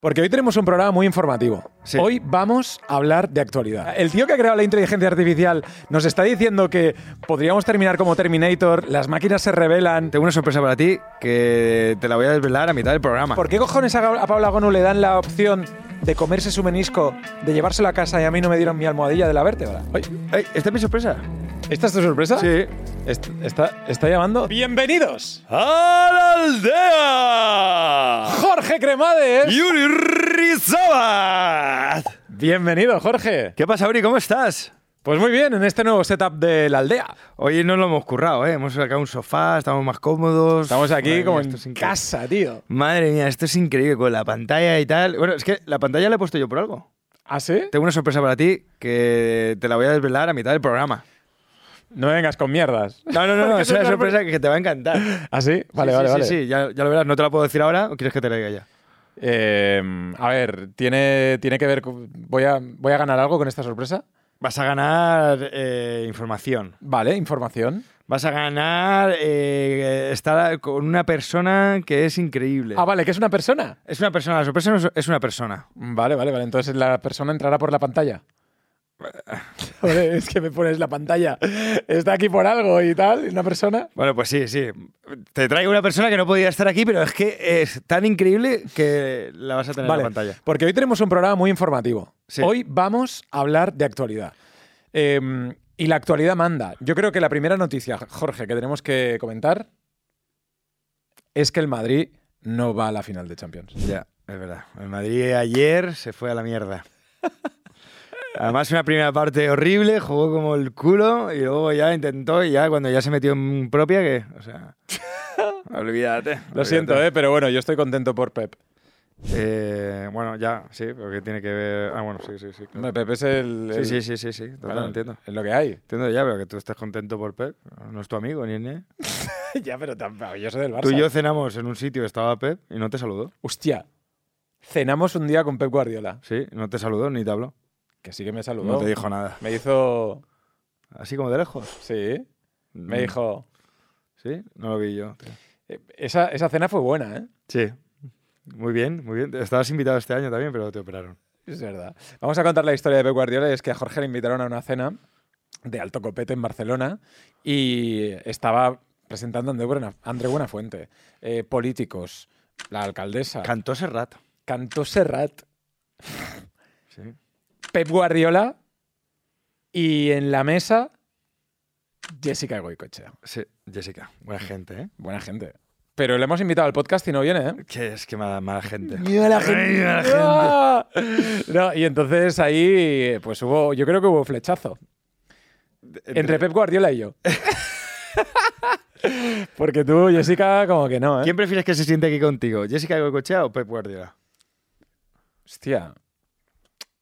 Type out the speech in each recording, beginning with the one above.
Porque hoy tenemos un programa muy informativo. Sí. Hoy vamos a hablar de actualidad. El tío que ha creado la inteligencia artificial nos está diciendo que podríamos terminar como Terminator, las máquinas se revelan. Tengo una sorpresa para ti que te la voy a desvelar a mitad del programa. ¿Por qué cojones a a Paula Gonu le dan la opción de comerse su menisco, de llevárselo a casa y a mí no me dieron mi almohadilla de la vértebra? Oye, ¿Esta es mi sorpresa? ¿Esta es tu sorpresa? Sí. Est- está, está llamando. ¡Bienvenidos! ¡A la aldea! ¡Jorge Cremades! ¡Yuri Rizabad! Bienvenido, Jorge. ¿Qué pasa, Uri? ¿Cómo estás? Pues muy bien, en este nuevo setup de la aldea. Hoy no lo hemos currado, ¿eh? Hemos sacado un sofá, estamos más cómodos. Estamos aquí Madre como mía, en esto es increíble. casa, tío. Madre mía, esto es increíble con la pantalla y tal. Bueno, es que la pantalla la he puesto yo por algo. ¿Ah, sí? Tengo una sorpresa para ti que te la voy a desvelar a mitad del programa. No vengas con mierdas. No, no, no, no es una es una sorpresa que te va a encantar. ¿Ah, sí? Vale, Sí, vale, sí, vale. Sí, sí, ya, ya lo verás. ¿No te la puedo decir ahora o quieres que te la diga ya? Eh, a ver, ¿tiene, tiene que ver con... Voy a, ¿Voy a ganar algo con esta sorpresa? Vas a ganar eh, información. Vale, información. Vas a ganar eh, estar con una persona que es increíble. Ah, vale, que es una persona. Es una persona, la sorpresa es una persona. Vale, vale, vale. Entonces la persona entrará por la pantalla. Joder, es que me pones la pantalla. Está aquí por algo y tal, una persona. Bueno, pues sí, sí. Te traigo una persona que no podía estar aquí, pero es que es tan increíble que la vas a tener Vale, en la pantalla. porque hoy tenemos un programa muy informativo. Sí. Hoy vamos a hablar de actualidad. Eh, y la actualidad manda. Yo creo que la primera noticia, Jorge, que tenemos que comentar es que el Madrid no va a la final de Champions. Ya, es verdad. El Madrid ayer se fue a la mierda. Además, una primera parte horrible, jugó como el culo y luego ya intentó y ya cuando ya se metió en propia, que, o sea, olvídate. Lo siento, ¿eh? pero bueno, yo estoy contento por Pep. Eh, bueno, ya, sí, porque tiene que ver. Ah, bueno, sí, sí, sí. claro. Pep es el. Sí, sí, sí, sí, sí, total, bueno, entiendo. Es lo que hay. Entiendo ya, pero que tú estés contento por Pep. No es tu amigo, ni ni. ya, pero tampoco. Yo soy del Barça. Tú y yo cenamos en un sitio, estaba Pep y no te saludó. Hostia. Cenamos un día con Pep Guardiola. Sí, no te saludó ni te habló. Que sí que me saludó. No te dijo nada. Me hizo. Así como de lejos. Sí. Me Mm, dijo. Sí, no lo vi yo. eh, Esa, esa cena fue buena, ¿eh? Sí. Muy bien, muy bien. Estabas invitado este año también, pero te operaron. Es verdad. Vamos a contar la historia de Pep Guardiola. Es que a Jorge le invitaron a una cena de alto copete en Barcelona y estaba presentando a André, Buena- André Buenafuente, eh, políticos, la alcaldesa, Cantó Serrat. Cantó Serrat. Pep Guardiola y en la mesa Jessica Goicoechea. Sí, Jessica. Buena gente, ¿eh? Buena gente. Pero le hemos invitado al podcast y no viene, ¿eh? Que es que mala, mala gente. Mira la Ay, gente. mira la gente. ¡Ah! No, y entonces ahí, pues hubo, yo creo que hubo flechazo. Entre Pep Guardiola y yo. Porque tú, Jessica, como que no, ¿eh? ¿Quién prefieres que se siente aquí contigo? ¿Jessica Goicoechea o Pep Guardiola? Hostia.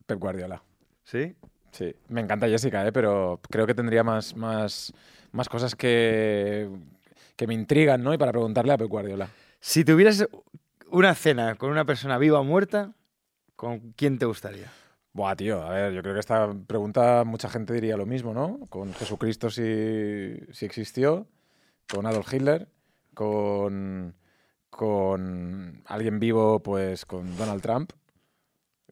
Pep Guardiola. ¿Sí? Sí. Me encanta Jessica, ¿eh? Pero creo que tendría más, más, más cosas que, que me intrigan, ¿no? Y para preguntarle a Pep Guardiola. Si tuvieras una cena con una persona viva o muerta, ¿con quién te gustaría? Buah, tío, a ver, yo creo que esta pregunta mucha gente diría lo mismo, ¿no? Con Jesucristo si, si existió, con Adolf Hitler, con, con alguien vivo, pues con Donald Trump,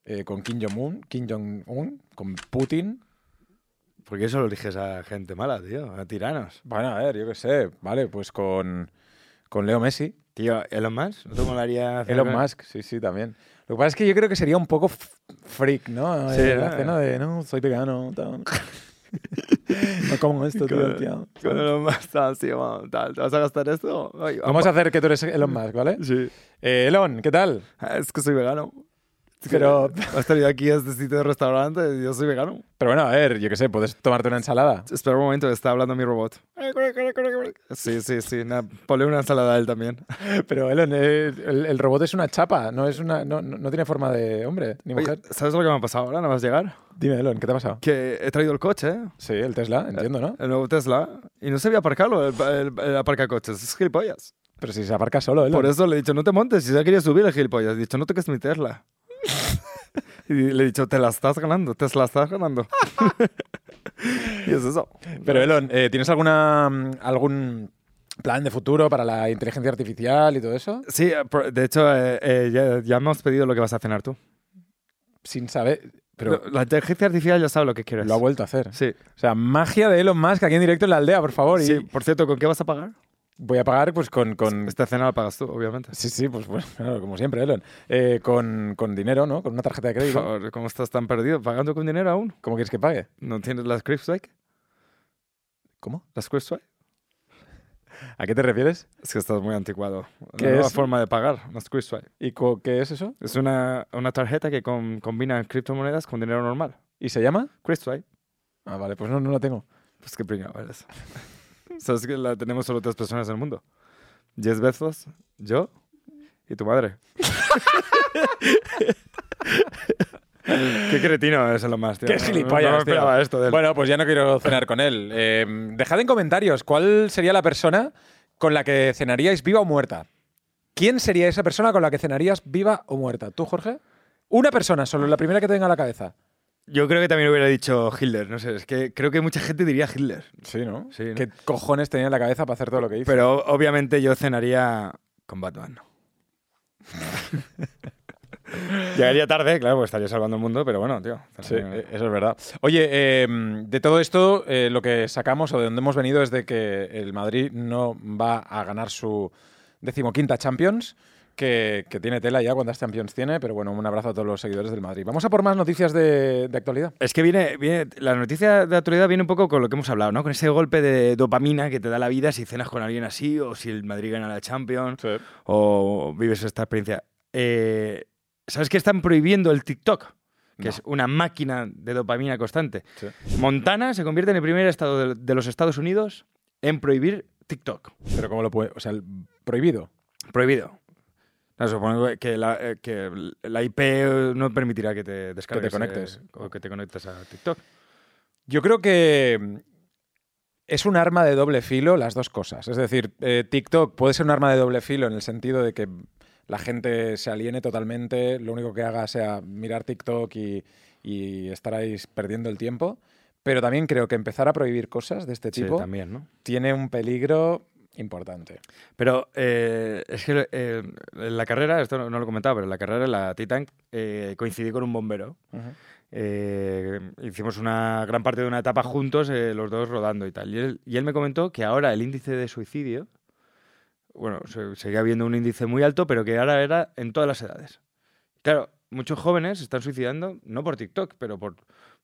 eh, con Kim Jong-un, Kim Jong-un, con Putin. Porque eso lo eliges a gente mala, tío, a tiranos. Bueno, a ver, yo qué sé, vale, pues con, con Leo Messi, Tío, Elon Musk, ¿no te molaría hacer Elon Musk, sí, sí, también. Lo que pasa es que yo creo que sería un poco freak, ¿no? Sí, cena de, no, soy vegano, tal. no como esto, tío, tío. Con Elon Musk, tal, tío, bueno, tal, ¿te vas a gastar esto? Ay, Vamos a hacer que tú eres Elon Musk, ¿vale? Sí. Eh, Elon, ¿qué tal? Ah, Es que soy vegano. Pero- Has traído aquí este sitio de restaurante y yo soy vegano. Pero bueno, a ver, yo qué sé, puedes tomarte una ensalada. Espera un momento, está hablando mi robot. Sí, sí, sí. na- ponle una ensalada a él también. Pero Elon, eh, el, el robot es una chapa, no es una, no, no- tiene forma de hombre ni Oye, mujer. ¿Sabes lo que me ha pasado ahora? ¿No vas a llegar? Dime, Elon, ¿qué te ha pasado? Que he traído el coche, ¿eh? Sí, el Tesla, entiendo, ¿no? El nuevo Tesla. Y no sabía aparcarlo, el, el, el aparcacoches. Es gilipollas. Pero si se aparca solo, Elon. Por eso le he dicho, no te montes. Si ya quería subir el gilipollas. He dicho, no toques mi Tesla. y le he dicho, te la estás ganando, te la estás ganando. y es eso. Pero Elon, eh, ¿tienes alguna mm, algún plan de futuro para la inteligencia artificial y todo eso, Sí, eh, de hecho, eh, eh, ya, ya hemos pedido lo que vas a cenar tú. sin saber. Pero la inteligencia artificial ya sabe lo que quieres. lo ha vuelto a hacer. Sí. O sea, magia de Elon Musk aquí en directo en la aldea, por favor. Y sí. Por cierto, ¿con qué vas a pagar? Voy a pagar pues con. con... Esta cena la pagas tú, obviamente. Sí, sí, pues bueno, claro, como siempre, Elon. Eh, con, con dinero, ¿no? Con una tarjeta de Por crédito. favor, ¿cómo estás tan perdido? ¿Pagando con dinero aún? ¿Cómo quieres que pague? ¿No tienes las Swipe? ¿Cómo? ¿Las Swipe? ¿A qué te refieres? Es que estás muy anticuado. ¿Qué Una nueva es? forma de pagar, las Swipe. ¿Y qué es eso? Es una, una tarjeta que com- combina criptomonedas con dinero normal. ¿Y se llama? Swipe. Ah, vale, pues no, no la tengo. Pues qué pringado eres. Sabes que la tenemos solo tres personas en el mundo. Jess Bezos, yo y tu madre. qué cretino es lo más, tío. Qué gilipollas, No, me tío. esperaba esto de él. Bueno, pues ya no quiero cenar con él. Eh, dejad en comentarios cuál sería la persona con la que cenaríais viva o muerta. ¿Quién sería esa persona con la que cenarías viva o muerta? ¿Tú, Jorge? Una persona, solo la primera que te venga a la cabeza. Yo creo que también hubiera dicho Hitler. No sé, es que creo que mucha gente diría Hitler. Sí, ¿no? Sí, ¿no? ¿Qué cojones tenía en la cabeza para hacer todo lo que hizo? Pero obviamente yo cenaría con Batman. Llegaría tarde, claro, porque estaría salvando el mundo, pero bueno, tío. Sí, eh, eso es verdad. Oye, eh, de todo esto, eh, lo que sacamos o de donde hemos venido es de que el Madrid no va a ganar su decimoquinta Champions, que, que tiene tela ya cuántas Champions tiene, pero bueno, un abrazo a todos los seguidores del Madrid. Vamos a por más noticias de, de actualidad. Es que viene, viene, la noticia de actualidad viene un poco con lo que hemos hablado, ¿no? Con ese golpe de dopamina que te da la vida si cenas con alguien así, o si el Madrid gana la Champions, o vives esta experiencia. Eh, ¿Sabes que están prohibiendo el TikTok? Que No. es una máquina de dopamina constante. Sí. Montana se convierte en el primer estado de, de los Estados Unidos en prohibir TikTok. Pero ¿cómo lo puede? O sea, el- prohibido. Prohibido. No, supongo que la, eh, que la IP no permitirá que te descargues. conectes. eh, o que te conectes a TikTok. Yo creo que mm, es un arma de doble filo las dos cosas. Es decir, eh, TikTok puede ser un arma de doble filo en el sentido de que la gente se aliene totalmente, lo único que haga sea mirar TikTok y, y perdiendo el tiempo. Pero también creo que empezar a prohibir cosas de este Sí, tipo también, ¿no? tiene un peligro importante. Pero eh, es que eh, en la carrera, esto no, no lo he comentado, pero en la carrera, en la Titan, eh, coincidí con un bombero. Eh, hicimos una gran parte de una etapa juntos, eh, los dos rodando y tal. Y él, y él me comentó que ahora el índice de suicidio, bueno, se, seguía habiendo un índice muy alto, pero que ahora era en todas las edades. Claro, muchos jóvenes se están suicidando, no por TikTok, pero por,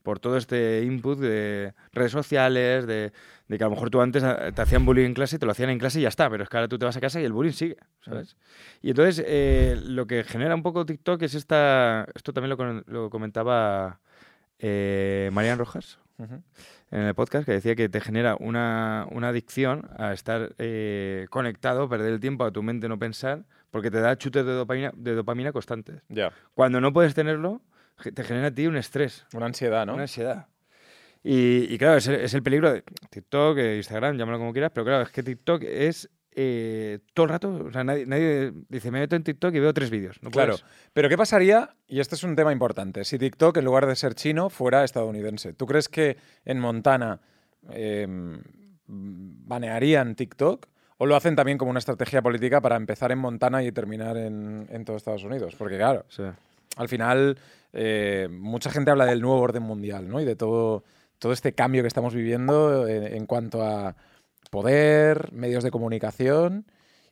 por todo este input de redes sociales, de, de que a lo mejor tú antes eh, te hacían bullying en clase te lo hacían en clase y ya está, pero es que ahora tú te vas a casa y el bullying sigue, ¿sabes? Y entonces eh, lo que genera un poco TikTok es esta, esto también lo, lo comentaba eh, Marian Rojas Ujú. en el podcast, que decía que te genera una, una adicción a estar eh, conectado, perder el tiempo a tu mente no pensar, porque te da chutes de dopamina, de dopamina constantes. Ya. Cuando no puedes tenerlo, te genera a ti un estrés, Una ansiedad, ¿no? una ansiedad. Y, y claro, es el, es el peligro de TikTok, eh, Instagram, llámalo como quieras, pero claro, es que TikTok es eh, todo el rato, o sea, nadie, nadie dice, me meto en TikTok y veo tres vídeos. No Claro, pero ¿qué pasaría? Y este es un tema importante. Si TikTok, en lugar de ser chino, fuera estadounidense. ¿Tú crees que en Montana eh, banearían TikTok? ¿O lo hacen también como una estrategia política para empezar en Montana y terminar en, en todo Estados Unidos? Porque claro, Sí. Al final eh, mucha gente habla del nuevo orden mundial, ¿no? Y de todo, todo este cambio que estamos viviendo en, en cuanto a poder, medios de comunicación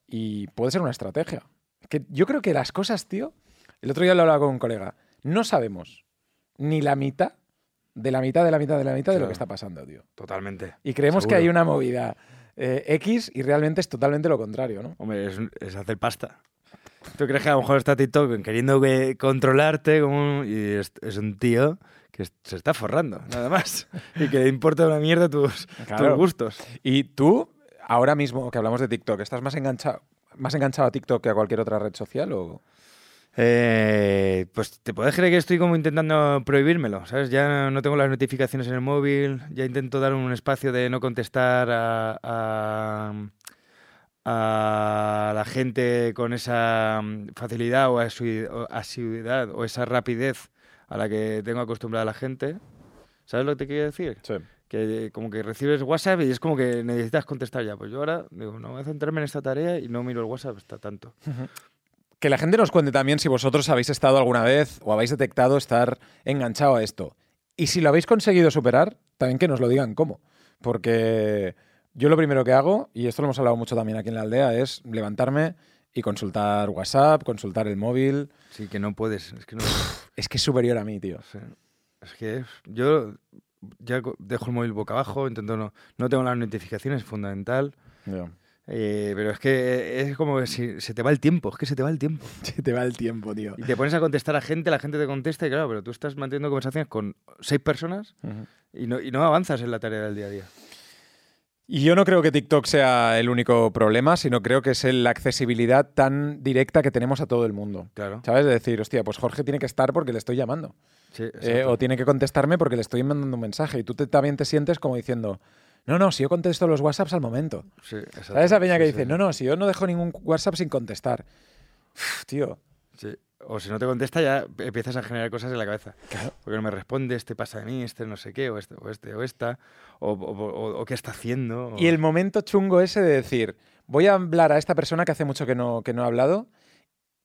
y puede ser una estrategia. Que yo creo que las cosas, tío, el otro día lo hablaba con un colega, no sabemos ni la mitad de la mitad de la mitad de la mitad de lo que está pasando, tío. Totalmente. Y creemos que hay una movida eh, X y realmente es totalmente lo contrario, ¿no? Hombre, es, es hacer pasta. ¿Tú crees que a lo mejor está TikTok queriendo que- controlarte como un- y es, es un tío que se está forrando, nada más? y que le importa una mierda tus, Claro. tus gustos. Y tú, ahora mismo que hablamos de TikTok, ¿estás más enganchado, más enganchado a TikTok que a cualquier otra red social? O... Eh, pues te puedes creer que estoy como intentando prohibírmelo, ¿sabes? Ya no tengo las notificaciones en el móvil, ya intento dar un espacio de no contestar a, a, a la gente con esa mm, facilidad o asiduidad o esa rapidez a la que tengo acostumbrada la gente. ¿Sabes lo que te quiero decir? Sí. que como que recibes WhatsApp y es como que necesitas contestar ya. Pues yo ahora digo, no voy a centrarme en esta tarea y no miro el WhatsApp hasta tanto. Que la gente nos cuente también si vosotros habéis estado alguna vez o habéis detectado estar enganchado a esto. Y si lo habéis conseguido superar, también que nos lo digan cómo. Porque yo lo primero que hago, y esto lo hemos hablado mucho también aquí en la aldea, es levantarme y consultar WhatsApp, consultar el móvil. Sí, que no puedes. Es que no. Es que es superior a mí, tío. Sí. Es que yo ya dejo el móvil boca abajo, intento no, no tengo las notificaciones, es fundamental. Ya. Eh, pero es que es como que si- se te va el tiempo, es que se te va el tiempo. Se te va el tiempo, tío. Y te pones a contestar a gente, la gente te contesta y claro, pero tú estás manteniendo conversaciones con seis personas y no, y no avanzas en la tarea del día a día. Y yo no creo que TikTok sea el único problema, sino creo que es la accesibilidad tan directa que tenemos a todo el mundo. Claro. ¿Sabes? De decir, hostia, pues Jorge tiene que estar porque le estoy llamando. Sí, Eh, o tiene que contestarme porque le estoy mandando un mensaje. Y tú te- también te sientes como diciendo, no, no, si yo contesto los WhatsApps al momento. Sí, exacto. ¿Sabes esa peña Sí, que dice, no, no, si yo no dejo ningún WhatsApp sin contestar? Uf, tío, Sí. O si no te contesta ya empiezas a generar cosas en la cabeza. Porque no me responde, este pasa de mí, este no sé qué, o este o, este, o esta, o, o- o- o qué está haciendo. Y el momento chungo ese de decir, voy a hablar a esta persona que hace mucho que no, que no he hablado,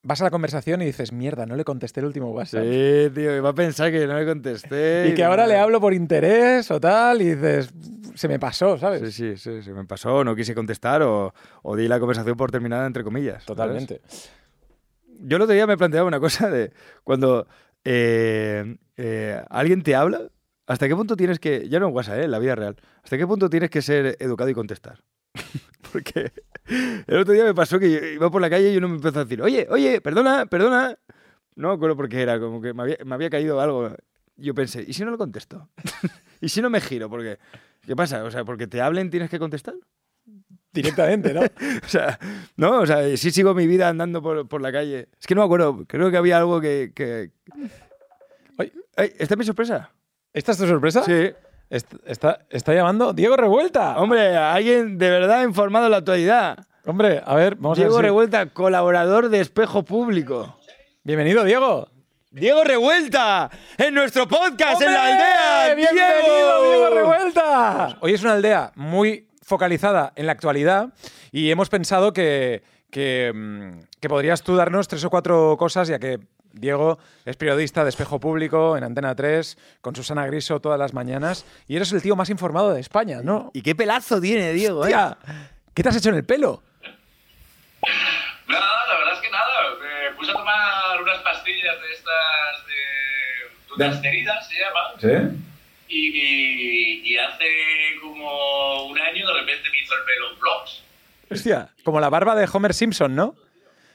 vas a la conversación y dices, mierda, no le contesté el último WhatsApp. Sí, tío, y va a pensar que no le contesté. Y que ahora le hablo por interés o tal, y dices, se me pasó, ¿sabes? Sí, sí, sí, se me pasó, no quise contestar o, o di la conversación por terminada entre comillas. ¿sabes? Yo el otro día me planteaba una cosa de cuando eh, eh, alguien te habla, ¿hasta qué punto tienes que, ya no en WhatsApp, eh, en la vida real, ¿hasta qué punto tienes que ser educado y contestar? Porque el otro día me pasó que iba por la calle y uno me empezó a decir, oye, oye, perdona, perdona. No me por qué era, como que me había, me había caído algo. Yo pensé, ¿y si no lo contesto? ¿Y si no me giro? Porque, ¿qué pasa? O sea, porque te hablen tienes que contestar. Directamente, ¿no? O sea, no, o sea, sí sigo mi vida andando por, por la calle. Es que no me acuerdo, creo que había algo que... que... Oye. Ay, ¿Esta es mi sorpresa? ¿Esta es tu sorpresa? Sí. Est- Está, está llamando Diego Revuelta. Hombre, alguien de verdad informado de la actualidad. Hombre, a ver, vamos Diego a ver. si- Revuelta, colaborador de Espejo Público. Bienvenido, Diego. Diego Revuelta, en nuestro podcast, en la aldea. ¡Bienvenido, Diego Revuelta! Hoy es una aldea muy focalizada en la actualidad y hemos pensado que, que, mm, que podrías tú darnos tres o cuatro cosas, ya que Diego es periodista de Espejo Público en Antena 3, con Susana Griso todas las mañanas, y eres el tío más informado de España, ¿no? Y qué pelazo tiene Diego, ¿eh? Hostia, ¿Qué te has hecho en el pelo? Nada, la verdad es que nada. Me puse a tomar unas pastillas de estas de. de asterida, se llama. ¿Sí? Y, hace como un año de repente me hizo el pelo blocks. Hostia, como la barba de Homer Simpson, ¿no?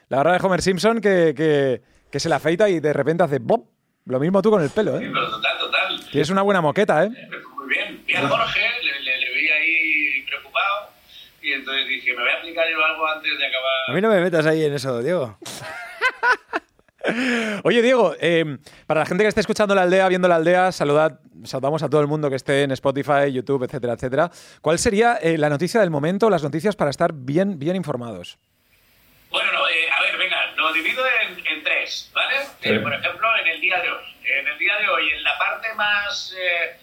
La barba de Homer Simpson que, que- que se la afeita y de repente hace ¡bop! Lo mismo tú con el pelo, Sí, ¿eh? pero total, total. Tienes una buena moqueta, ¿eh? Fue Muy bien. Vi a Jorge, le, le- le vi ahí preocupado. Y entonces dije, me voy a aplicar yo algo antes de acabar. A mí no me metas ahí en eso, Diego. Oye, Diego, eh, para la gente que esté escuchando la aldea, viendo la aldea, saludad, saludamos a todo el mundo que esté en Spotify, YouTube, etcétera, etcétera. ¿Cuál sería eh, la noticia del momento, las noticias para estar bien, bien informados? Bueno, no, eh, a ver, venga, lo divido en, en tres, ¿vale? Eh, por ejemplo, en el día de hoy. En el día de hoy, en la parte más... eh,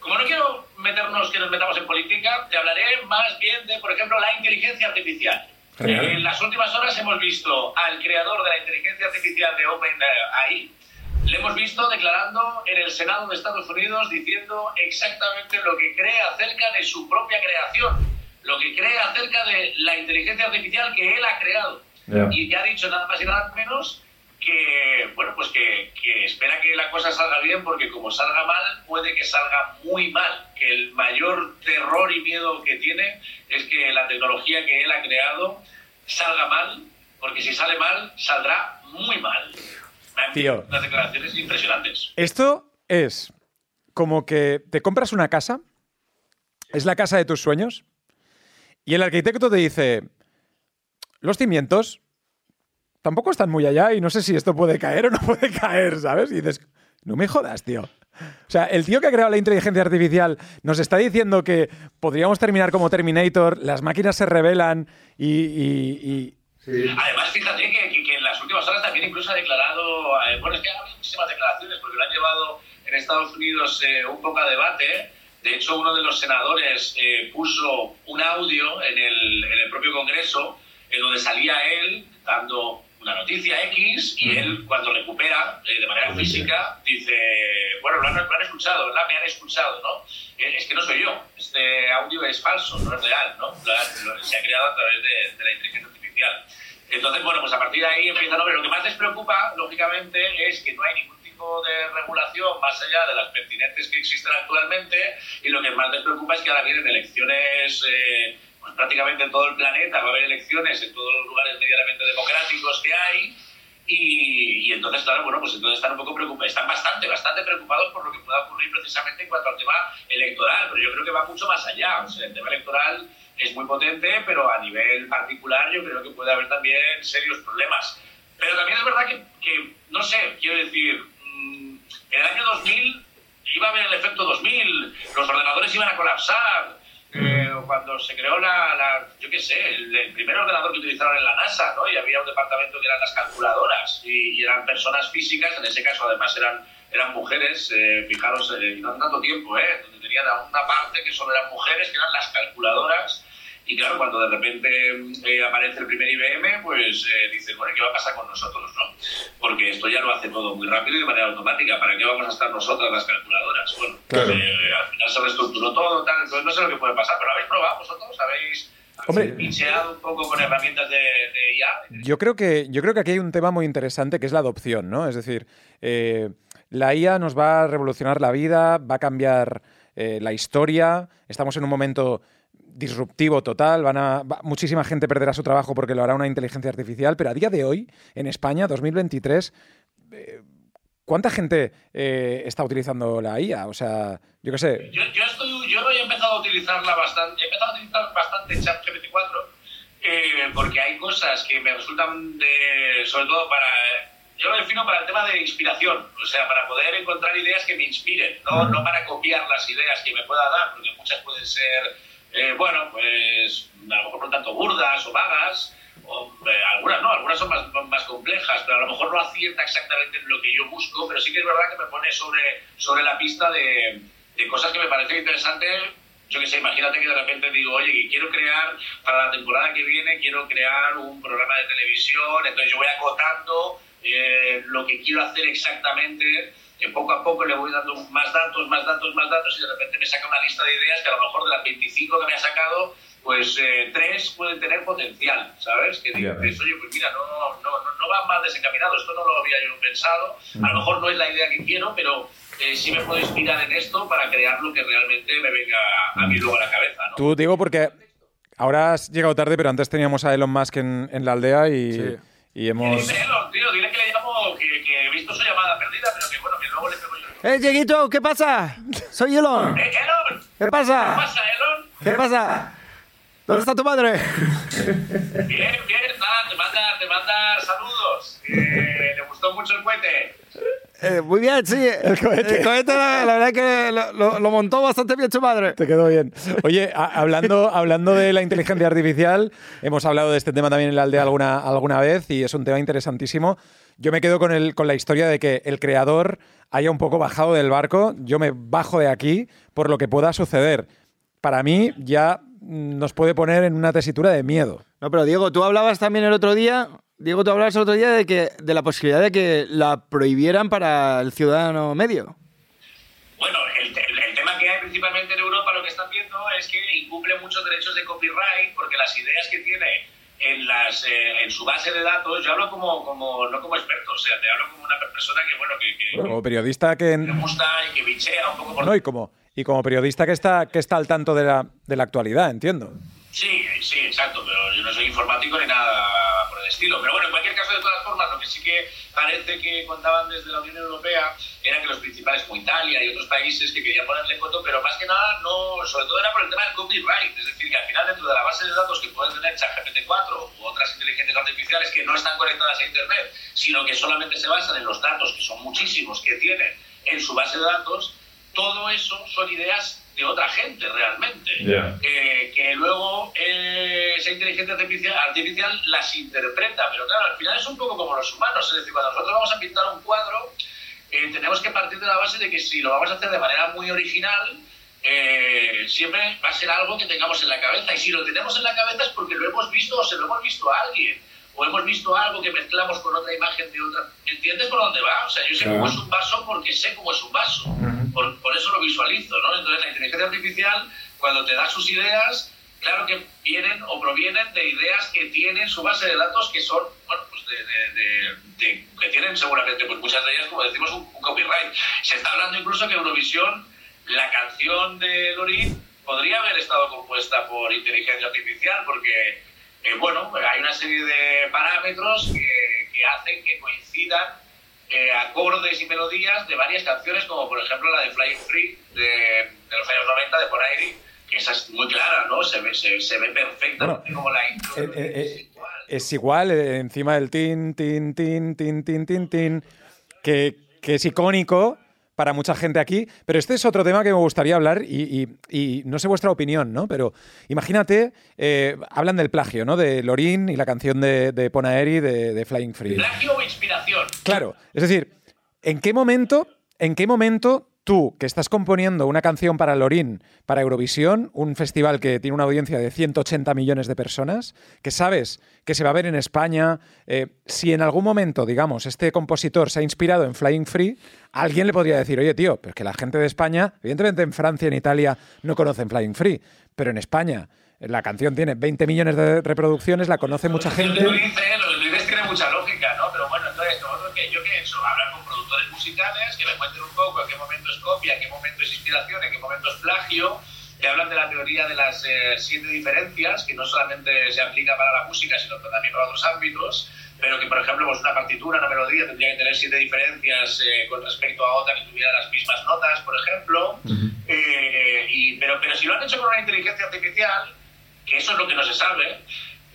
como no quiero meternos, que nos metamos en política, te hablaré más bien de, por ejemplo, la inteligencia artificial. En las últimas horas hemos visto al creador de la inteligencia artificial de OpenAI, le hemos visto declarando en el Senado de Estados Unidos diciendo exactamente lo que cree acerca de su propia creación, lo que cree acerca de la inteligencia artificial que él ha creado. Ya. Y ya ha dicho nada más y nada menos que, bueno, pues que, que espera que la cosa salga bien porque como salga mal puede que salga muy mal, que el mayor terror y miedo que tiene es que la tecnología que él ha creado salga mal, porque si sale mal, saldrá muy mal. Tío. unas declaraciones impresionantes. Esto es como que te compras una casa, es la casa de tus sueños, y el arquitecto te dice, los cimientos tampoco están muy allá y no sé si esto puede caer o no puede caer, ¿sabes? Y dices, no me jodas, tío. O sea, el tío que ha creado la inteligencia artificial nos está diciendo que podríamos terminar como Terminator, las máquinas se rebelan y... y- y- Además, fíjate que, que- que en las últimas horas también incluso ha declarado, eh, bueno, es que ha habido muchísimas declaraciones porque lo han llevado en Estados Unidos eh, un poco a debate, De hecho, uno de los senadores eh, puso un audio en el, en el propio Congreso en donde salía él dando una noticia X y él cuando recupera eh, de manera física dice, bueno, lo han, lo han escuchado, ¿verdad? Me han escuchado, ¿no? Eh, es que no soy yo, este audio es falso, no es real, ¿no? Lo lo- se ha creado a través de, de la inteligencia artificial. Entonces, bueno, pues a partir de ahí empiezan a ver. Lo que más les preocupa, lógicamente, es que no hay ningún tipo de regulación más allá de las pertinentes que existen actualmente y lo que más les preocupa es que ahora vienen elecciones eh, pues prácticamente en todo el planeta, va a haber elecciones en todos los lugares medianamente democráticos que hay y, y entonces, claro, bueno, pues entonces están un poco preocupados, están bastante, bastante preocupados por lo que pueda ocurrir precisamente en cuanto al tema electoral, pero yo creo que va mucho más allá. O sea, el tema electoral es muy potente, pero a nivel particular yo creo que puede haber también serios problemas. Pero también es verdad que, que no sé, quiero decir, mm, en el año 2000 iba a haber el efecto 2000, los ordenadores iban a colapsar, eh, cuando se creó la, la- yo qué sé, el, primer ordenador que utilizaron en la NASA, ¿no? Y había un departamento que eran las calculadoras y, eran personas físicas, en ese caso además eran, eran mujeres, eh, fijaros, eh, no tanto tiempo, ¿eh? Donde tenían una parte que solo eran mujeres, que eran las calculadoras. Y claro, cuando de repente eh, aparece el primer IBM, pues eh, dicen, bueno, ¿qué va a pasar con nosotros, no? Porque esto ya lo hace todo muy rápido y de manera automática. ¿Para qué vamos a estar nosotras las calculadoras? Bueno, Claro. eh, al final se reestructuró todo, tal, entonces no sé lo que puede pasar, pero ¿lo habéis probado vosotros? ¿Habéis, Hombre. pincheado un poco con herramientas de, de IA? Yo creo, que, yo creo que aquí hay un tema muy interesante que es la adopción, ¿no? Es decir, eh, la IA nos va a revolucionar la vida, va a cambiar eh, la historia, estamos en un momento disruptivo total, van a, va- muchísima gente perderá su trabajo porque lo hará una inteligencia artificial, pero a día de hoy, en España, 2023, eh, ¿cuánta gente eh, está utilizando la IA? O sea, yo qué sé, Yo, yo, estoy, yo he empezado a utilizarla bastante, he empezado a utilizar bastante ChatGPT-4 eh, porque hay cosas que me resultan de, sobre todo para, yo lo defino para el tema de inspiración, o sea, para poder encontrar ideas que me inspiren, no, no para copiar las ideas que me pueda dar, porque muchas pueden ser, eh, bueno, pues a lo mejor por tanto burdas o vagas, o, eh, algunas no, algunas son más, más complejas, pero a lo mejor no acierta exactamente en lo que yo busco, pero sí que es verdad que me pone sobre, sobre la pista de, de cosas que me parecen interesantes. Yo que sé, imagínate que de repente digo, oye, que quiero crear para la temporada que viene, quiero crear un programa de televisión, entonces yo voy acotando eh, lo que quiero hacer exactamente, que poco a poco le voy dando más datos, más datos, más datos, y de repente me saca una lista de ideas que a lo mejor de las 25 que me ha sacado, pues eh, tres pueden tener potencial, ¿sabes? Que dices, oye, pues mira, no, no, no, no va mal desencaminado, esto no lo había yo pensado, a lo mejor no es la idea que quiero, pero eh, sí me puedo inspirar en esto para crear lo que realmente me venga a mí luego a la cabeza, ¿no? tú digo porque ahora has llegado tarde, pero antes teníamos a Elon Musk en, en la aldea y, Sí. Y hemos... Tío, dile que le llamo, que, que he visto su llamada perdida, pero que bueno, que luego le pego yo. ¡Eh, Dieguito! ¿Qué pasa? Soy Elon. ¡Eh, Elon! ¿Qué ¿Qué pasa? pasa, Elon? ¿Qué pasa? ¿Dónde está tu madre? Bien, bien, nada, te manda, te manda saludos. Eh, le gustó mucho el cohete. Eh, muy bien, sí. El cohete. la, la verdad que lo, lo- lo montó bastante bien su madre. Te quedó bien. Oye, a- hablando, hablando de la inteligencia artificial, hemos hablado de este tema también en la aldea alguna, alguna vez y es un tema interesantísimo. Yo me quedo con, el, con la historia de que el creador haya un poco bajado del barco. Yo me bajo de aquí por lo que pueda suceder. Para mí ya nos puede poner en una tesitura de miedo. No, pero Diego, tú hablabas también el otro día. Diego, tú hablabas el otro día de que de la posibilidad de que la prohibieran para el ciudadano medio. Bueno, el, el- el tema que hay principalmente en Europa, lo que están viendo es que incumple muchos derechos de copyright porque las ideas que tiene en, las, eh, en su base de datos, yo hablo como, como, no como experto, o sea, te hablo como una persona que, bueno, que, que- Como periodista que... que le gusta y que bichea un poco por... No, y como, y como periodista que está, que está al tanto de la, de la actualidad, entiendo. Sí, sí, exacto, pero yo no soy informático ni nada por el estilo. Pero bueno, en cualquier caso, de todas formas, lo que sí que parece que contaban desde la Unión Europea era que los principales, como Italia y otros países, que querían ponerle coto, pero más que nada, no, sobre todo era por el tema del copyright. Es decir, que al final, dentro de la base de datos que pueden tener ChatGPT-4 u otras inteligencias artificiales que no están conectadas a Internet, sino que solamente se basan en los datos, que son muchísimos, que tienen en su base de datos, todo eso son ideas de otra gente realmente. Eh, que luego eh, esa inteligencia artificial, artificial las interpreta. Pero claro, al final es un poco como los humanos. Es decir, cuando nosotros vamos a pintar un cuadro, eh, tenemos que partir de la base de que si lo vamos a hacer de manera muy original, siempre va a ser algo que tengamos en la cabeza. Y si lo tenemos en la cabeza es porque lo hemos visto o se lo hemos visto a alguien. O hemos visto algo que mezclamos con otra imagen de otra. ¿Entiendes por dónde va? O sea, yo sé cómo es un vaso porque sé cómo es un vaso. Por, por, eso lo visualizo, ¿no? Entonces, la inteligencia artificial, cuando te da sus ideas, claro que vienen o provienen de ideas que tienen su base de datos que son, bueno, pues de, de, de, que tienen seguramente, pues muchas de ellas, como decimos, un, un copyright. Se está hablando incluso que Eurovisión la canción de Lorin podría haber estado compuesta por inteligencia artificial porque, eh, bueno, hay una serie de parámetros que, que hacen que coincidan eh, acordes y melodías de varias canciones, como por ejemplo la de Flying Free de, de los años 90 de Ponairi, que esa es muy clara, ¿no? Se ve, se, se ve perfecta Bueno, como la intro. eh, eh, es igual. Es igual, encima del tin, tin, tin, tin, tin, tin, tin, que, que es icónico para mucha gente aquí. Pero este es otro tema que me gustaría hablar y, y- y no sé vuestra opinión, ¿no? Pero imagínate, eh, hablan del plagio, ¿no? De Lorin y la canción de, de Ponaeri de, de Flying Free. ¿Plagio o inspiración? Claro, es decir, ¿en qué momento, en qué momento tú, que estás componiendo una canción para Lorin, para Eurovisión, un festival que tiene una audiencia de 180 millones de personas, que sabes que se va a ver en España, eh, si en algún momento, digamos, este compositor se ha inspirado en Flying Free, alguien le podría decir, oye, tío, pero es que la gente de España, evidentemente en Francia, en Italia, no conocen Flying Free, pero en España la canción tiene 20 millones de reproducciones, la conoce mucha gente. que tú dices, lo que tú dices tiene mucha lógica, ¿no? Pero bueno, entonces, nosotros que yo qué he hecho, hablar con productores musicales que me cuenten un poco en qué momento es copia, en qué momento es inspiración, en qué momento es plagio, que hablan de la teoría de las eh, siete diferencias, que no solamente se aplica para la música, sino también para otros ámbitos, pero que, por ejemplo, pues una partitura, una melodía tendría que tener siete diferencias eh, con respecto a otra que tuviera las mismas notas, por ejemplo. Eh, y, pero, pero si lo han hecho con una inteligencia artificial, que eso es lo que no se sabe,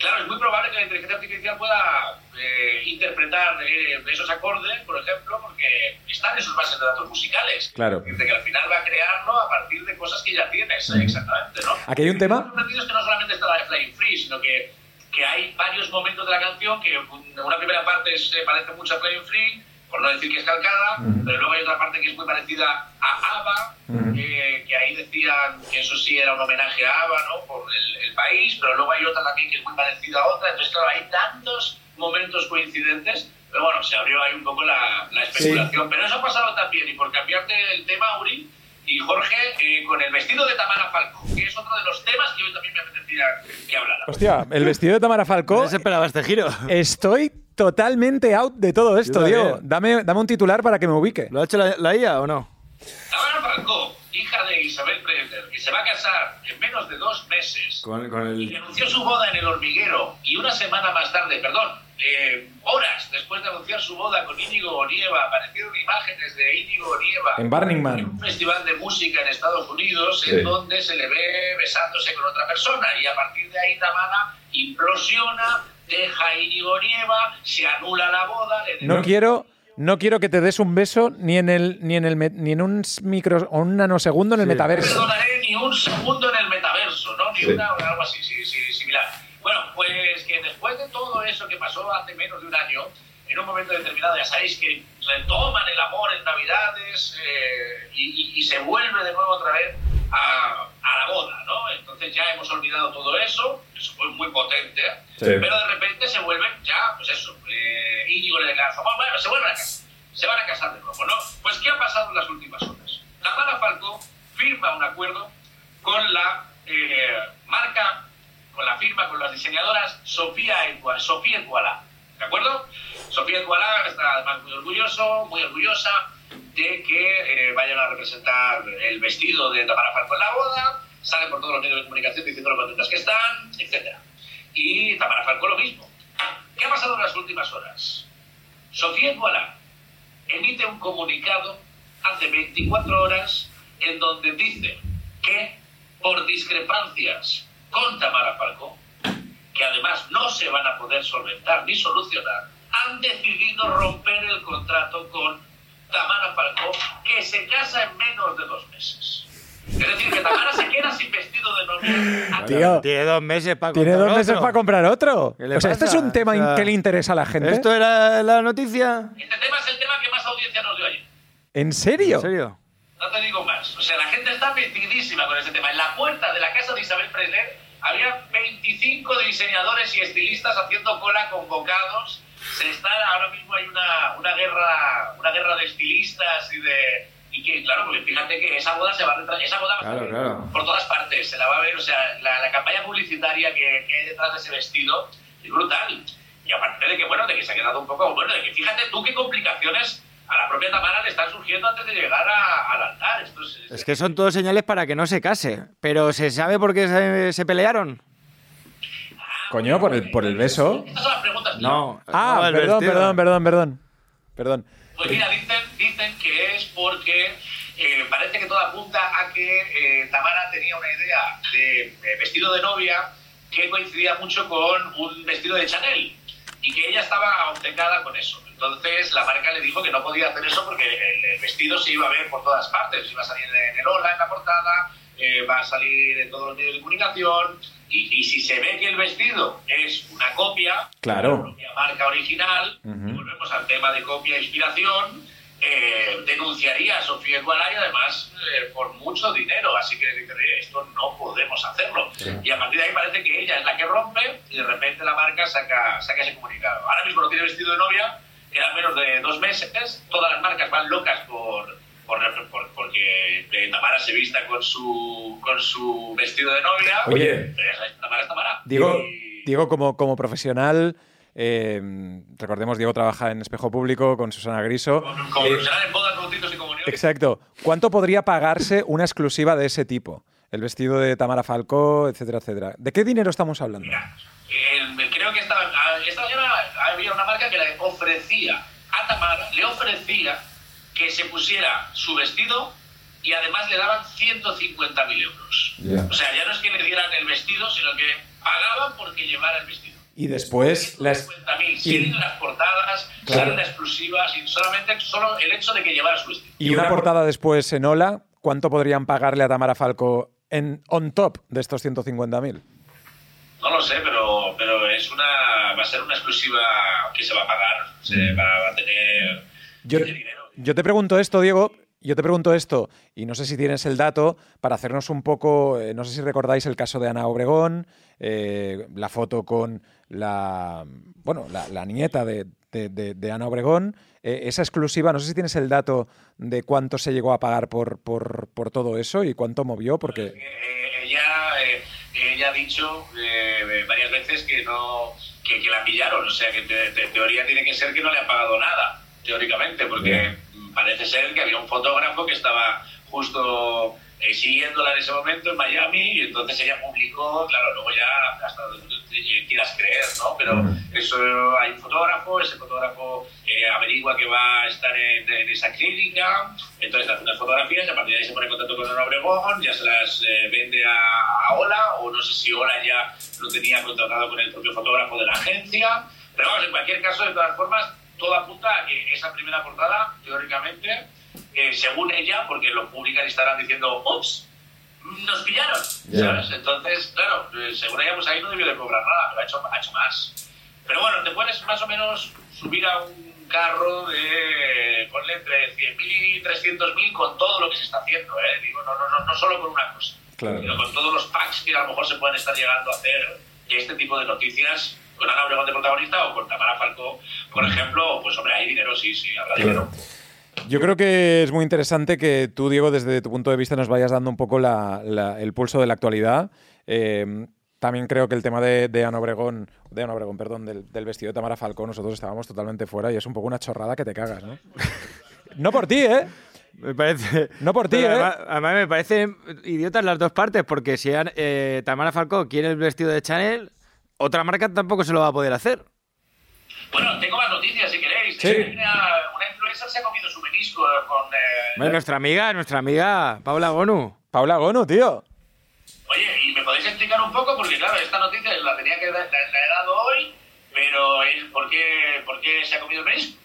claro, es muy probable que la inteligencia artificial pueda eh, interpretar eh, esos acordes, por ejemplo, porque están en sus bases de datos musicales. Claro. Decir, que al final va a crearlo a partir de cosas que ya tienes, eh, exactamente, ¿no? Aquí hay un tema- Lo que no solamente está la de Flying Free, sino que, que hay varios momentos de la canción que una primera parte se parece mucho a Flying Free, por no decir que es calcada, pero luego hay otra parte que es muy parecida a ABBA, eh, que ahí decían que eso sí era un homenaje a ABBA, ¿no? Por el, el país, pero luego hay otra también que es muy parecida a otra, entonces claro, hay tantos momentos coincidentes, pero bueno, se abrió ahí un poco la, la especulación, pero eso ha pasado también, y por cambiarte el tema, Uri, y Jorge, eh, con el vestido de Tamara Falco, que es otro de los temas que hoy también me apetecía que hablara. Hostia, el vestido de Tamara Falcó. No esperaba este giro. Estoy totalmente out de todo esto. Diego. Dame, dame un titular para que me ubique. ¿Lo ha hecho la, la IA o no? Tamara Falcó, hija de Isabel Preter, que se va a casar en menos de dos meses, Con, con y el... anunció su boda en el hormiguero, y una semana más tarde, perdón, eh, horas después de anunciar su boda con Íñigo Onieva, aparecieron imágenes de Íñigo Onieva En Burning en Man. un festival de música en Estados Unidos Sí. en donde se le ve besándose con otra persona y a partir de ahí Tamara implosiona, deja a Íñigo Nieva, se anula la boda, le No quiero, no quiero que te des un beso ni en el, ni en el, ni en un micro o un nanosegundo en el Sí. metaverso. perdonaré ni un segundo en el metaverso, ¿no? Ni Sí. una o algo así, sí, sí, similar. Bueno, pues que después de todo eso que pasó hace menos de un año, en un momento determinado, ya sabéis que retoman el amor en Navidades eh, y, y- y se vuelve de nuevo otra vez a, a la boda, ¿no? Entonces ya hemos olvidado todo eso, eso fue muy potente, Sí. pero de repente se vuelven ya, pues eso, eh, Íñigo le declara, "Bueno, se vuelven a casar, se van a casar de nuevo, ¿no? Pues ¿qué ha pasado en las últimas horas? Tamara Falcó firma un acuerdo con la eh, marca, con la firma, con las diseñadoras Sofía Ecuala, Sofía Ecuala, ¿de acuerdo? Sofía Ecuala está además muy orgulloso, muy orgullosa de que eh, vayan a representar el vestido de Tamara Falcó en la boda, salen por todos los medios de comunicación diciendo lo contentas que están, etc. Y Tamara Falcó lo mismo. ¿Qué ha pasado en las últimas horas? Sofía Ecuala emite un comunicado hace 24 horas en donde dice que por discrepancias con Tamara Falcó, que además no se van a poder solventar ni solucionar, han decidido romper el contrato con Tamara Falcó, que se casa en menos de dos meses. Es decir, que Tamara se queda sin vestido de novia. Tío. Tiene dos meses para Tiene dos meses para comprar otro. ¿Qué le O sea, este es un tema O sea, que le interesa a la gente. ¿Esto era la noticia? Este tema es el tema que más audiencia nos dio ayer. ¿En serio? ¿En serio? No te digo más. O sea, la gente está metidísima con este tema. En la puerta de la casa de Isabel Presley había 25 diseñadores y estilistas haciendo cola convocados. Se está, ahora mismo hay una, una guerra una guerra de estilistas y de y que claro, porque fíjate que esa boda se va a retra- esa boda va a Claro, claro. por todas partes, se la va a ver, o sea, la, la campaña publicitaria que, que hay detrás de ese vestido es brutal. Y aparte de que, bueno, de que se ha quedado un poco, bueno, de que fíjate tú qué complicaciones a la propia Tamara le están surgiendo antes de llegar a- al altar. Esto es, Es que son todos señales para que no se case. Pero ¿se sabe por qué se, se pelearon? Coño, por el, por el beso. Estas son las preguntas. No. Ah, no, perdón, perdón, perdón, perdón. Perdón. Pues mira, dicen, dicen que es porque eh, parece que todo apunta a que eh, Tamara tenía una idea de, eh, vestido de novia que coincidía mucho con un vestido de Chanel y que ella estaba obcecada con eso. Entonces la marca le dijo que no podía hacer eso porque el, vestido se iba a ver por todas partes, iba a salir en el Hola en la portada, eh, va a salir en todos los medios de comunicación y, y si se ve que el vestido es una copia, Claro. la propia marca original, Ujú. y volvemos al tema de copia e inspiración, eh, denunciaría a Sofía Egualay además eh, por mucho dinero, así que dice, "Oye, esto no podemos hacerlo. Y a partir de ahí parece que ella es la que rompe y de repente la marca saca, saca ese comunicado. Ahora mismo no tiene vestido de novia, quedan menos de dos meses, todas las marcas van locas por... por, por- porque eh, Tamara se vista con su, con su vestido de novia. Oye. Sabes, Tamara es Tamara. Diego, Y- Diego como, como profesional, eh, recordemos, Diego trabaja en Espejo Público con Susana Griso. Como, como Eh, en bodas, bautizos y comuniones. exacto. ¿Cuánto podría pagarse una exclusiva de ese tipo? El vestido de Tamara Falcó, etcétera, etcétera. ¿De qué dinero estamos hablando? Mira, eh, creo que mañana había una marca que le ofrecía a Tamara, le ofrecía que se pusiera su vestido y además le daban 150.000 euros. O sea, ya no es que le dieran el vestido, sino que pagaban porque llevara el vestido. Y después las... 150.000, sin las portadas, Claro. sin la exclusiva, sin solamente solo el hecho de que llevara su vestido. Y una portada después en Ola, ¿cuánto podrían pagarle a Tamara Falcó en on top de estos 150.000? No lo sé, pero, pero es una, va a ser una exclusiva que se va a pagar, se va, va a tener Yo, dinero. yo te pregunto esto, Diego. Yo te pregunto esto, y no sé si tienes el dato, para hacernos un poco, eh, no sé si recordáis el caso de Ana Obregón, eh, la foto con la, bueno, la, la nieta de, de- de- de Ana Obregón, eh, esa exclusiva, no sé si tienes el dato de cuánto se llegó a pagar por, por, por todo eso y cuánto movió, porque... Eh, ella, eh, ella ha dicho eh, varias veces que no que, que la pillaron, o sea que te- te- en teoría tiene que ser que no le han pagado nada, teóricamente, porque parece ser que había un fotógrafo que estaba justo eh, siguiéndola en ese momento en Miami y entonces ella publicó, claro, luego ya hasta donde te- quieras creer, ¿no? Pero eso hay un fotógrafo, ese fotógrafo eh, averigua que va a estar en, en esa clínica, entonces hace unas fotografías y a partir de ahí se pone en contacto con Ana Obregón, ya se las eh, vende a, a Ola, o no sé si Ola ya lo tenía contratado con el propio fotógrafo de la agencia, pero vamos, en cualquier caso, de todas formas, todo apunta a que esa primera portada, teóricamente, eh, según ella, porque lo publican y estarán diciendo, ups, nos pillaron, Ya. ¿sabes? Entonces, claro, eh, según ella, pues ahí no debió de cobrar nada, pero ha hecho, ha hecho más. Pero bueno, te puedes más o menos subir a un carro de, ponle entre 100.000 y 300.000 con todo lo que se está haciendo, ¿eh? Digo, no, no, no, no solo con una cosa, Claro. sino con todos los packs que a lo mejor se pueden estar llegando a hacer y este tipo de noticias con Ana Obregón de protagonista o con Tamara Falcó, por ejemplo, pues hombre, hay dinero, sí, sí, habrá dinero. Yo creo que es muy interesante que tú, Diego, desde tu punto de vista nos vayas dando un poco la- la- el pulso de la actualidad. Eh, también creo que el tema de, de Ana Obregón, de Ana Obregón, perdón, del, del vestido de Tamara Falcón, nosotros estábamos totalmente fuera y es un poco una chorrada que te cagas, ¿no? no por ti, ¿eh? Me parece. No por ti, ¿eh? Además, además me parecen idiotas las dos partes, porque si eh, Tamara Falcó quiere el vestido de Chanel, otra marca tampoco se lo va a poder hacer. Bueno, tengo más noticias si queréis. Sí. Una, influencer se ha comido su menisco con... eh, Hombre, nuestra amiga, nuestra amiga Paula Gonu. Paula Gono, tío. Oye, ¿y me podéis explicar un poco? Porque claro, esta noticia la tenía que dar- la, la he dado hoy, pero ¿es- ¿por qué, ¿por qué se ha comido el menisco?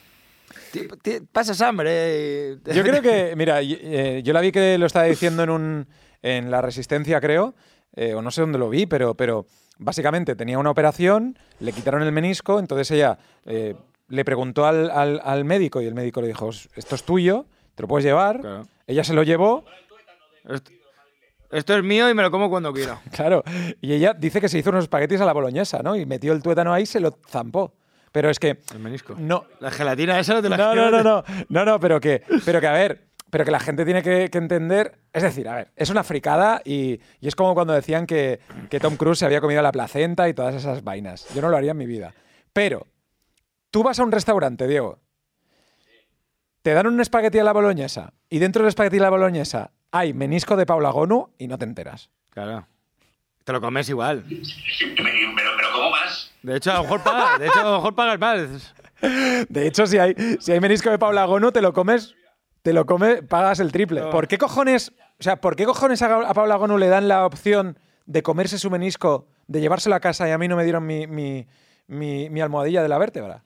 Pasas hambre. Yo creo que, mira, eh, yo la vi que lo estaba diciendo en, un, en La Resistencia, creo, eh, o no sé dónde lo vi, pero, pero básicamente tenía una operación, le quitaron el menisco, entonces ella eh, le preguntó al, al- al médico y el médico le dijo, esto es tuyo, te lo puedes llevar, Claro. Ella se lo llevó, Esto, esto es mío y me lo como cuando quiero. claro, y ella dice que se hizo unos espaguetis a la boloñesa, ¿no? Y metió el tuétano ahí y se lo zampó. Pero es que El menisco. no, La gelatina esa no te la no, no, no, no, no, no, pero que, pero que a ver, pero que la gente tiene que, que entender, es decir, a ver, es una fricada y, y es como cuando decían que, que Tom Cruise se había comido la placenta y todas esas vainas. Yo no lo haría en mi vida. Pero tú vas a un restaurante, Diego, te dan un espagueti a la boloñesa y dentro del espagueti a la boloñesa hay menisco de Paula Gonu y no te enteras. Claro. Te lo comes igual. Pero, pero ¿cómo más? De hecho, a lo mejor pagas, de hecho, a lo mejor pagas más. De hecho, si hay, si hay menisco de Paula Gonu, te lo comes, te lo comes, pagas el triple. No. ¿Por qué cojones, o sea, por qué cojones a, a Paula Gonu le dan la opción de comerse su menisco, de llevárselo a casa y a mí no me dieron mi, mi, mi- mi almohadilla de la vértebra?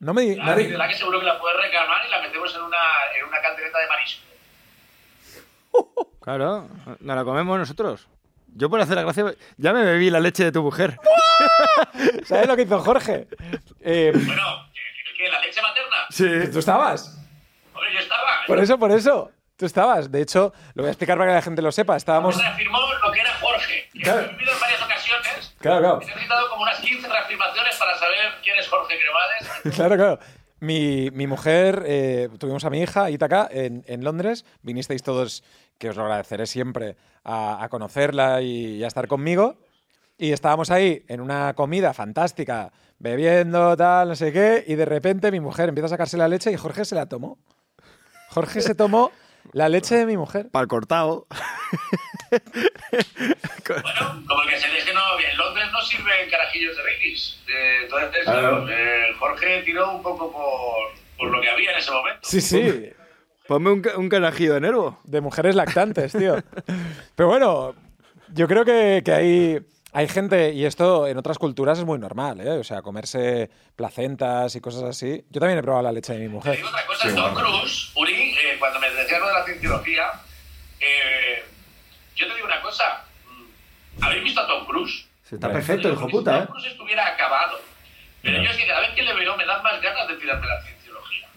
No me di- La nadie- verdad que seguro que la puedes reclamar y la metemos en una, en una caldereta de marisco. Claro, nos la comemos nosotros. Yo por hacer la gracia, ya me bebí la leche de tu mujer. ¿Sabes lo que hizo Jorge? Eh, Bueno, ¿qué, qué, la leche materna? Sí. ¿Tú estabas? Hombre, yo estaba. Por eso, por eso. Tú estabas. De hecho, lo voy a explicar para que la gente lo sepa. Estábamos... reafirmó lo que era Jorge. Que Claro. Lo he vivido en varias ocasiones. Claro, claro. He necesitado como unas 15 reafirmaciones para saber quién es Jorge Cremades. Claro, claro. Mi, mi mujer, eh, tuvimos a mi hija, Itaca, en, en Londres. Vinisteis todos, que os lo agradeceré siempre, a, a conocerla y, y a estar conmigo. Y estábamos ahí en una comida fantástica, bebiendo, tal, no sé qué. Y de repente mi mujer empieza a sacarse la leche y Jorge se la tomó. Jorge se tomó la leche de mi mujer. Para el cortado. Bueno, como el que se que no, no sirven carajillos de Baileys. Eh, entonces, Claro. eh, Jorge tiró un poco por, por lo que había en ese momento. Sí, sí. Ponme un, un carajillo de nervo. de mujeres lactantes, tío. Pero bueno, yo creo que, que hay, hay gente, y esto en otras culturas es muy normal, ¿eh? O sea, comerse placentas y cosas así. Yo también he probado la leche de mi Te mujer. digo otra cosa, Tom Cruise, Uri, eh, cuando me decía lo de la cienciología, eh, yo te digo una cosa. mm, ¿Habéis visto a Tom Cruise? Se está Hombre. perfecto, el hijo Si puta, Tom ¿eh? Cruise estuviera acabado. Pero yo es que cada vez que le veo me dan más ganas de tirarme la cienciología.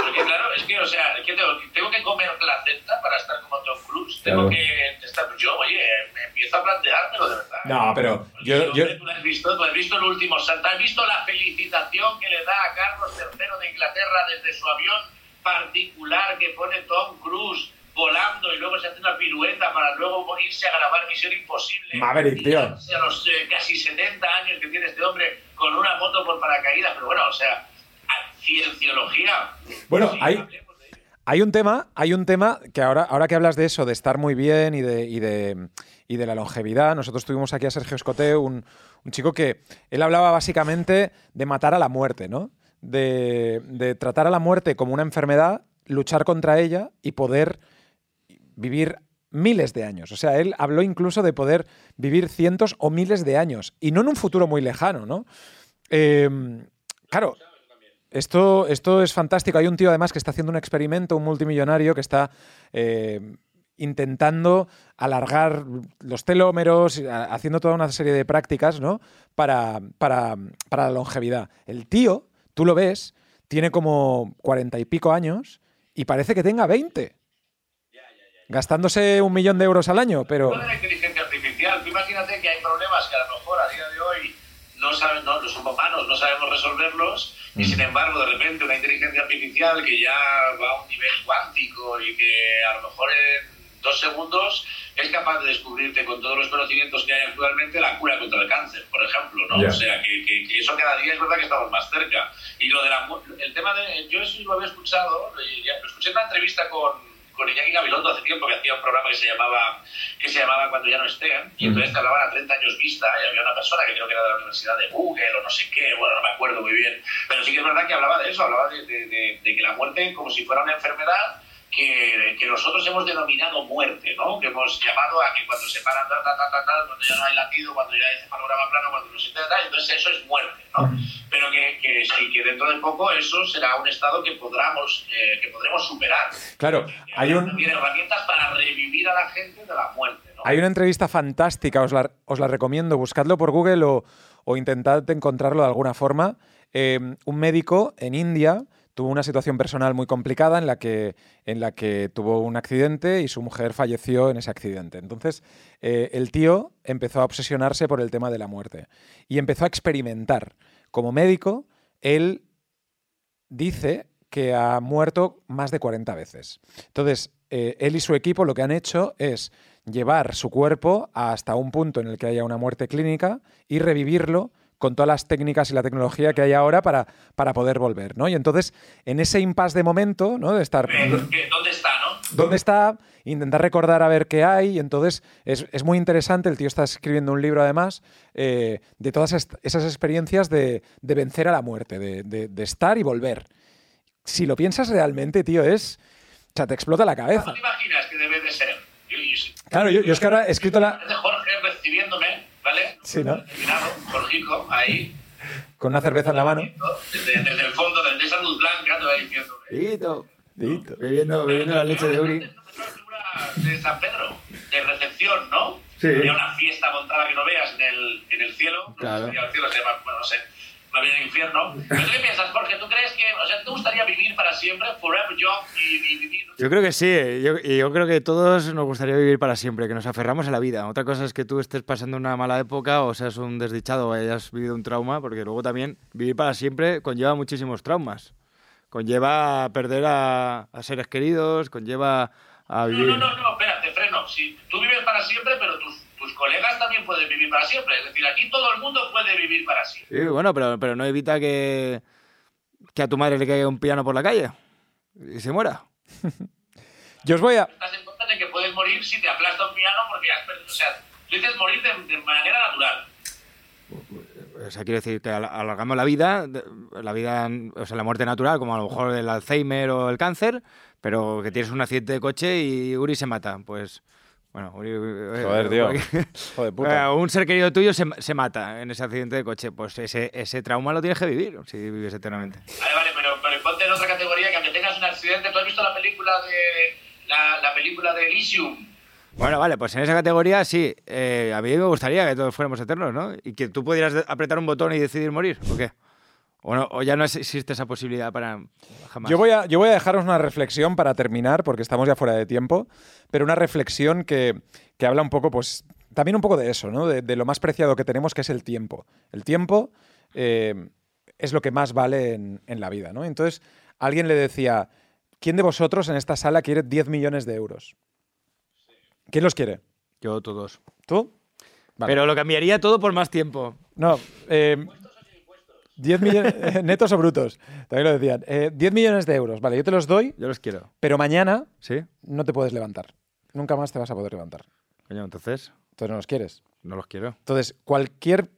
Porque claro, es que, o sea, es que tengo, tengo que comer placenta para estar como Tom Cruise. Tengo Claro. que estar. Yo, oye, me empiezo a planteármelo de verdad. No, pero yo- hombre, yo- Tú lo has visto, tú has visto el último salto, has visto la felicitación que le da a Carlos III de Inglaterra desde su avión particular que pone Tom Cruise volando y luego se hace una pirueta para luego irse a grabar Misión Imposible. Maverick, tío. A los eh, casi 70 años que tiene este hombre con una moto por paracaídas, pero bueno, o sea, cienciología. Bueno, Sí, hay-. Hay un tema, hay un tema que ahora, ahora que hablas de eso, de estar muy bien y de, y de, y de la longevidad, nosotros tuvimos aquí a Sergio Escote, un, un chico que él hablaba básicamente de matar a la muerte, ¿no? De, de tratar a la muerte como una enfermedad, luchar contra ella y poder vivir miles de años. O sea, él habló incluso de poder vivir cientos o miles de años y no en un futuro muy lejano, ¿no? Eh, claro, esto, esto es fantástico. Hay un tío además que está haciendo un experimento, un multimillonario que está eh, intentando alargar los telómeros, haciendo toda una serie de prácticas, ¿no? Para, para, para la longevidad. El tío, tú lo ves, tiene como cuarenta y pico años y parece que tenga 20. Gastándose un millón de euros al año, pero... Lo de la inteligencia artificial, tú imagínate que hay problemas que a lo mejor a día de hoy no saben, no, los humanos no sabemos resolverlos y sin embargo de repente una inteligencia artificial que ya va a un nivel cuántico y que a lo mejor en dos segundos es capaz de descubrirte con todos los conocimientos que hay actualmente la cura contra el cáncer, por ejemplo, ¿no? Ya. O sea, que, que- que eso cada día es verdad que estamos más cerca. Y lo de la el tema de, yo eso lo había escuchado, lo escuché en una entrevista con, con Iñaki Gabilondo hace tiempo que hacía un programa que se llamaba que se llamaba Cuando ya no estén, y entonces te hablaban a 30 años vista, y había una persona que creo que era de la Universidad de Google o no sé qué, bueno, no me acuerdo muy bien, pero sí que es verdad que hablaba de eso, hablaba de, de- de- de que la muerte como si fuera una enfermedad que, que nosotros hemos denominado muerte, ¿no? Que hemos llamado a que cuando se paran, tal, tal, tal, tal, tal, cuando ya no hay latido, cuando ya hay cefalograma plano, cuando no se tal, entonces eso es muerte, ¿no? Pero que, que sí, que dentro de poco eso será un estado que podremos, eh, que podremos superar. Claro, hay un... También herramientas para revivir a la gente de la muerte, ¿no? Hay una entrevista fantástica, os la, os la recomiendo, buscadlo por Google o, o intentad encontrarlo de alguna forma. Eh, un médico en India tuvo una situación personal muy complicada en la que, en la que tuvo un accidente y su mujer falleció en ese accidente. Entonces, eh, el tío empezó a obsesionarse por el tema de la muerte y empezó a experimentar. Como médico, él dice que ha muerto más de 40 veces. Entonces, eh, él y su equipo lo que han hecho es llevar su cuerpo hasta un punto en el que haya una muerte clínica y revivirlo con todas las técnicas y la tecnología que hay ahora para, para poder volver, ¿no? Y entonces, en ese impasse de momento, ¿no? De estar... Eh, ¿Dónde está, no? ¿Dónde está? Intentar recordar a ver qué hay. Y entonces es, es muy interesante. El tío está escribiendo un libro, además, eh, de todas esas experiencias de, de vencer a la muerte, de, de- de estar y volver. Si lo piensas realmente, tío, es. O sea, te explota la cabeza. ¿Cómo te imaginas que debe de ser? Yo, yo- Claro, yo, yo es que ahora he escrito la. Parece Jorge recibiéndome, ¿vale? Sí, ¿no? Terminado, Jorgico, ahí, Con una cerveza en la mano. desde, desde el fondo, desde esa luz blanca, todo ahí diciéndome. Dito. Dito. Bebiendo, bebiendo la leche de Uri. De San Pedro, de recepción, ¿no? Sí. Había una fiesta montada que no veas en el, en el cielo. Claro. No sé si el cielo se llama, bueno, no sé. Más bien el infierno. ¿Pero tú qué piensas, Jorge? ¿Tú crees que, o sea, te gustaría vivir para siempre, forever young y, y vivir? Yo creo que sí, eh. yo, yo creo que todos nos gustaría vivir para siempre, que nos aferramos a la vida. Otra cosa es que tú estés pasando una mala época o seas un desdichado o hayas vivido un trauma, porque luego también vivir para siempre conlleva muchísimos traumas. Conlleva a perder a, a seres queridos, conlleva a No, vivir... no, no, no, espérate, freno. Si tú vives para siempre, pero tus colegas también pueden vivir para siempre. Es decir, aquí todo el mundo puede vivir para siempre. Sí, bueno, pero, pero no evita que, que a tu madre le caiga un piano por la calle y se muera. Yo os voy a. Estás en cuenta de que puedes morir si te aplasta un piano porque has perdido. O sea, tú dices morir de, de manera natural. O sea, quiero decir que al- alargamos la vida, la vida, o sea, la muerte natural, como a lo mejor el Alzheimer o el cáncer, pero que tienes un accidente de coche y Uri se mata. Pues, bueno, Joder, tío. de puta. Un ser querido tuyo se, se mata en ese accidente de coche. Pues ese, ese trauma lo tienes que vivir si vives eternamente. Vale, vale, pero, pero ponte en otra categoría que aunque tengas un accidente, ¿tú has visto la película de la, la película de Elysium? Bueno, vale, pues en esa categoría sí. Eh, a mí me gustaría que todos fuéramos eternos, ¿no? Y que tú pudieras apretar un botón y decidir morir, ¿o qué? ¿O, no- o ya no existe esa posibilidad para jamás? Yo voy, a, yo voy a dejaros una reflexión para terminar, porque estamos ya fuera de tiempo, pero una reflexión que, que habla un poco, pues, también un poco de eso, ¿no? De, de lo más preciado que tenemos, que es el tiempo. El tiempo eh, es lo que más vale en, en la vida, ¿no? Entonces, alguien le decía, ¿quién de vosotros en esta sala quiere 10 millones de euros? ¿Quién los quiere? Yo todos. ¿Tú? Vale. Pero lo cambiaría todo por más tiempo. No, eh, 10 millones, netos o brutos, también lo decían. Eh, 10 millones de euros, vale, yo te los doy, Yo los quiero. pero mañana ¿Sí? no te puedes levantar. Nunca más te vas a poder levantar. Coño, entonces Entonces no los quieres. no los quiero. Entonces, cualquier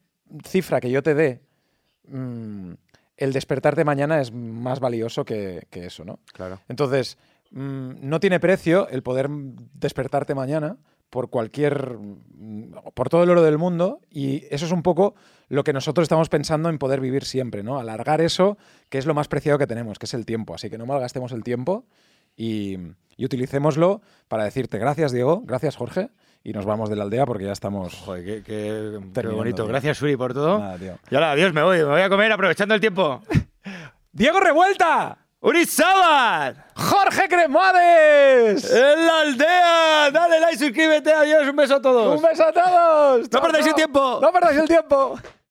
cifra que yo te dé, mm, el despertarte mañana es más valioso que, que eso, ¿no? Claro. Entonces, mm, no tiene precio el poder despertarte mañana por cualquier. mm, por todo el oro del mundo. Y eso es un poco lo que nosotros estamos pensando en poder vivir siempre, ¿no? Alargar eso, que es lo más preciado que tenemos, que es el tiempo. Así que no malgastemos el tiempo y, y utilicémoslo para decirte gracias, Diego, gracias, Jorge. Y nos vamos de la aldea porque ya estamos. Joder, qué, qué- qué Terminando, bonito. tío. Gracias, Uri, por todo. Nada, tío. Y ahora, adiós, me voy. Me voy a comer aprovechando el tiempo. ¡Diego Revuelta! ¡Uri Sabat! ¡Jorge Cremades! ¡En la aldea! Dale like, suscríbete. Adiós, un beso a todos. ¡Un beso a todos! ¡No perdáis el tiempo! ¡No perdáis el tiempo!